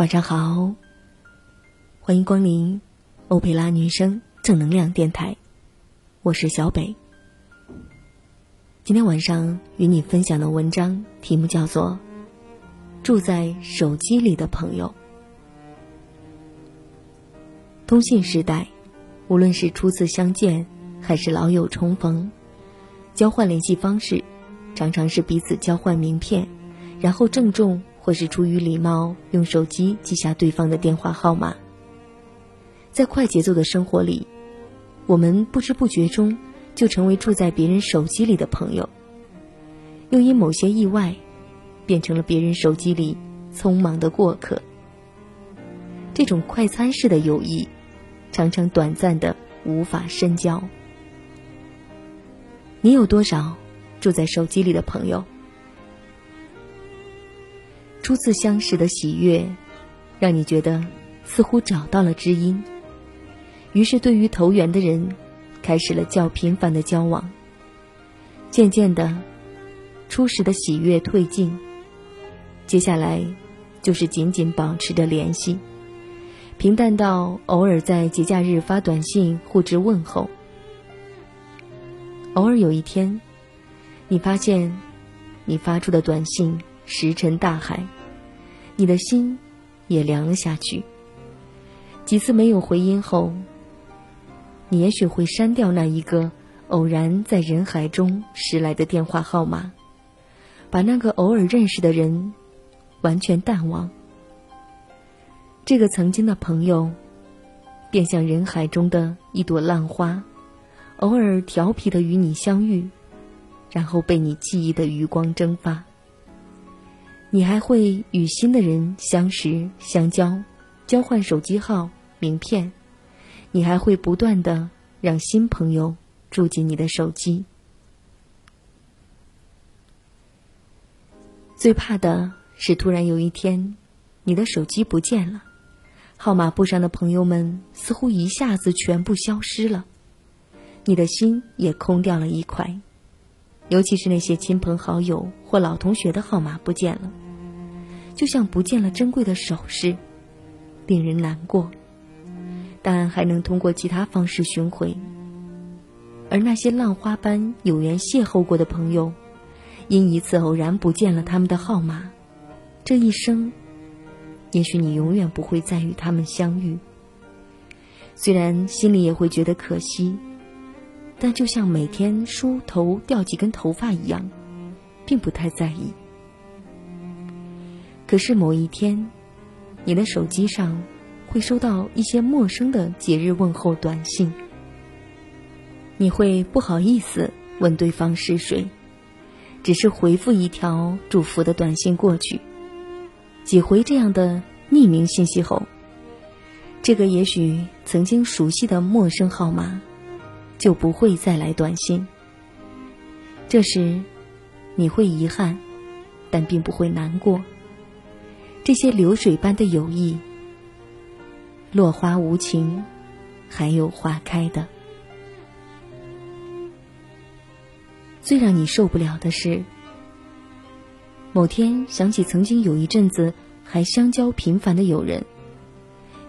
晚上好，欢迎光临欧佩拉女生正能量电台，我是小北。今天晚上与你分享的文章题目叫做《住在手机里的朋友》。通信时代，无论是初次相见，还是老友重逢，交换联系方式，常常是彼此交换名片，然后郑重。或是出于礼貌，用手机记下对方的电话号码。在快节奏的生活里，我们不知不觉中就成为住在别人手机里的朋友，又因某些意外，变成了别人手机里匆忙的过客。这种快餐式的友谊，常常短暂的无法深交。你有多少住在手机里的朋友？初次相识的喜悦，让你觉得似乎找到了知音。于是，对于投缘的人，开始了较频繁的交往。渐渐的，初时的喜悦褪尽，接下来就是紧紧保持着联系，平淡到偶尔在节假日发短信互致问候。偶尔有一天，你发现你发出的短信石沉大海。你的心也凉了下去。几次没有回音后，你也许会删掉那一个偶然在人海中拾来的电话号码，把那个偶尔认识的人完全淡忘。这个曾经的朋友，便像人海中的一朵浪花，偶尔调皮的与你相遇，然后被你记忆的余光蒸发。你还会与新的人相识、相交，交换手机号、名片。你还会不断的让新朋友住进你的手机。最怕的是突然有一天，你的手机不见了，号码簿上的朋友们似乎一下子全部消失了，你的心也空掉了一块。尤其是那些亲朋好友或老同学的号码不见了。就像不见了珍贵的首饰，令人难过。但还能通过其他方式寻回。而那些浪花般有缘邂逅过的朋友，因一次偶然不见了他们的号码，这一生，也许你永远不会再与他们相遇。虽然心里也会觉得可惜，但就像每天梳头掉几根头发一样，并不太在意。可是某一天，你的手机上会收到一些陌生的节日问候短信，你会不好意思问对方是谁，只是回复一条祝福的短信过去。几回这样的匿名信息后，这个也许曾经熟悉的陌生号码就不会再来短信。这时，你会遗憾，但并不会难过。这些流水般的友谊，落花无情，还有花开的。最让你受不了的是，某天想起曾经有一阵子还相交频繁的友人，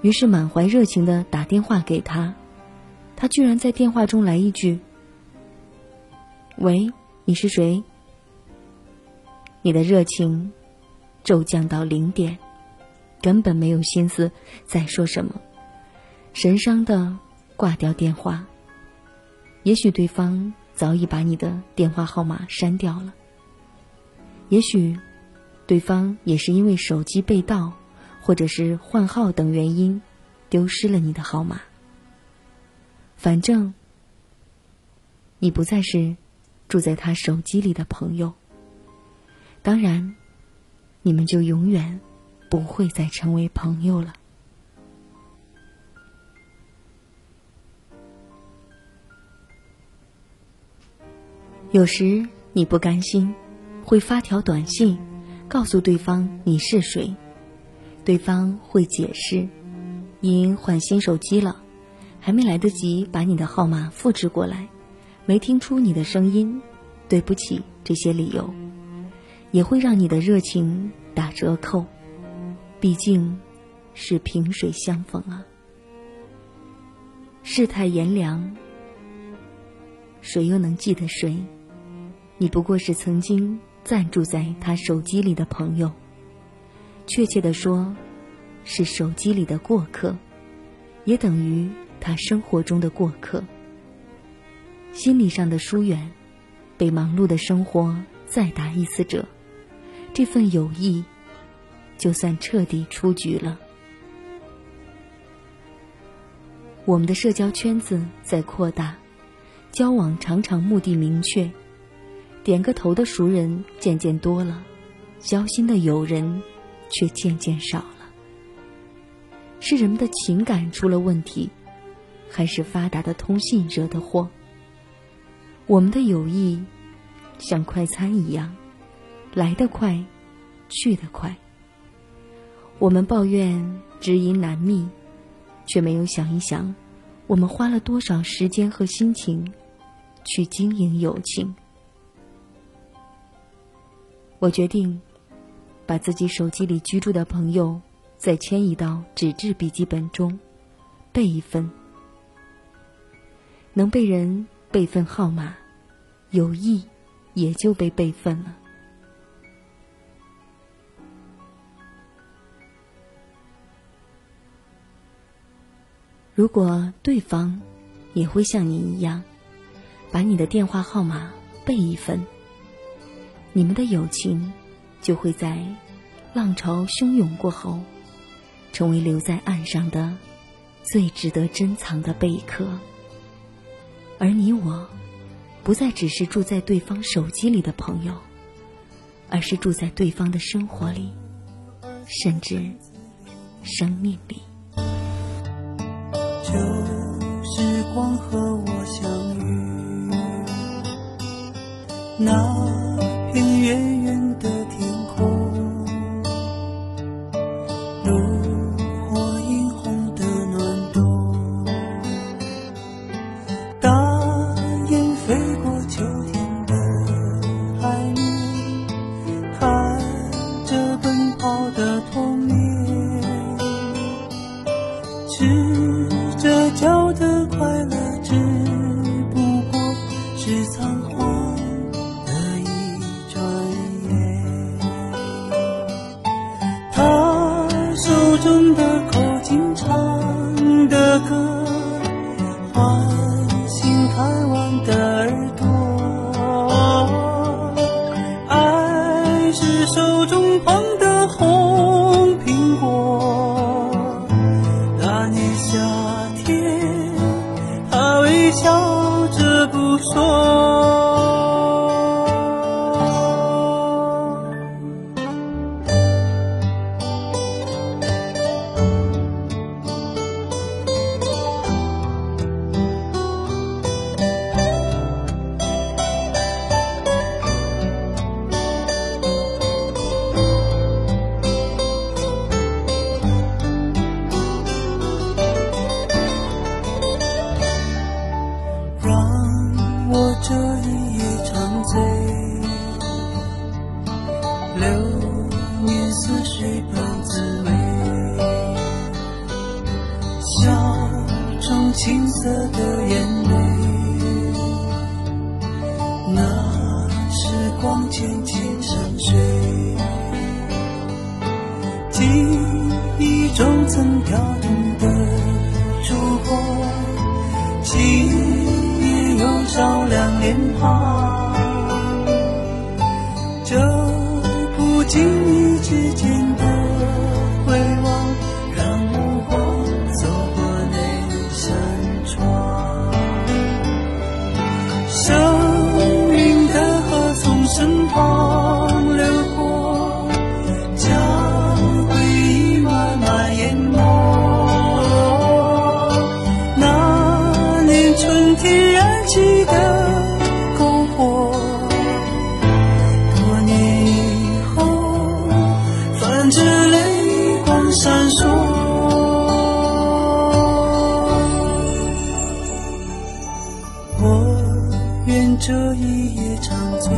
于是满怀热情的打电话给他，他居然在电话中来一句：“喂，你是谁？”你的热情。骤降到零点，根本没有心思再说什么，神伤的挂掉电话。也许对方早已把你的电话号码删掉了，也许对方也是因为手机被盗，或者是换号等原因，丢失了你的号码。反正，你不再是住在他手机里的朋友。当然。你们就永远不会再成为朋友了。有时你不甘心，会发条短信告诉对方你是谁，对方会解释，因换新手机了，还没来得及把你的号码复制过来，没听出你的声音，对不起，这些理由。也会让你的热情打折扣，毕竟是萍水相逢啊。世态炎凉，谁又能记得谁？你不过是曾经暂住在他手机里的朋友，确切的说，是手机里的过客，也等于他生活中的过客。心理上的疏远，被忙碌的生活再打一次折，这份友谊，就算彻底出局了。我们的社交圈子在扩大，交往常常目的明确，点个头的熟人渐渐多了，交心的友人却渐渐少了。是人们的情感出了问题，还是发达的通信惹的祸？我们的友谊像快餐一样，来得快，去得快。我们抱怨知音难觅，却没有想一想，我们花了多少时间和心情去经营友情。我决定把自己手机里居住的朋友再迁移到纸质笔记本中，备一份，能被人备份号码。有意，也就被备份了。如果对方也会像你一样，把你的电话号码备一份，你们的友情就会在浪潮汹涌过后，成为留在岸上的最值得珍藏的贝壳。而你我。不再只是住在对方手机里的朋友，而是住在对方的生活里，甚至生命里。和我相遇，那黄的一转眼，他手中的口琴唱的歌，唤醒贪玩的耳朵。爱是手中捧的光渐渐沉睡，记忆中曾跳动的烛火。今夜又照亮脸庞，天燃起的篝火，多年以后，泛着泪光闪烁。我愿这一夜长醉。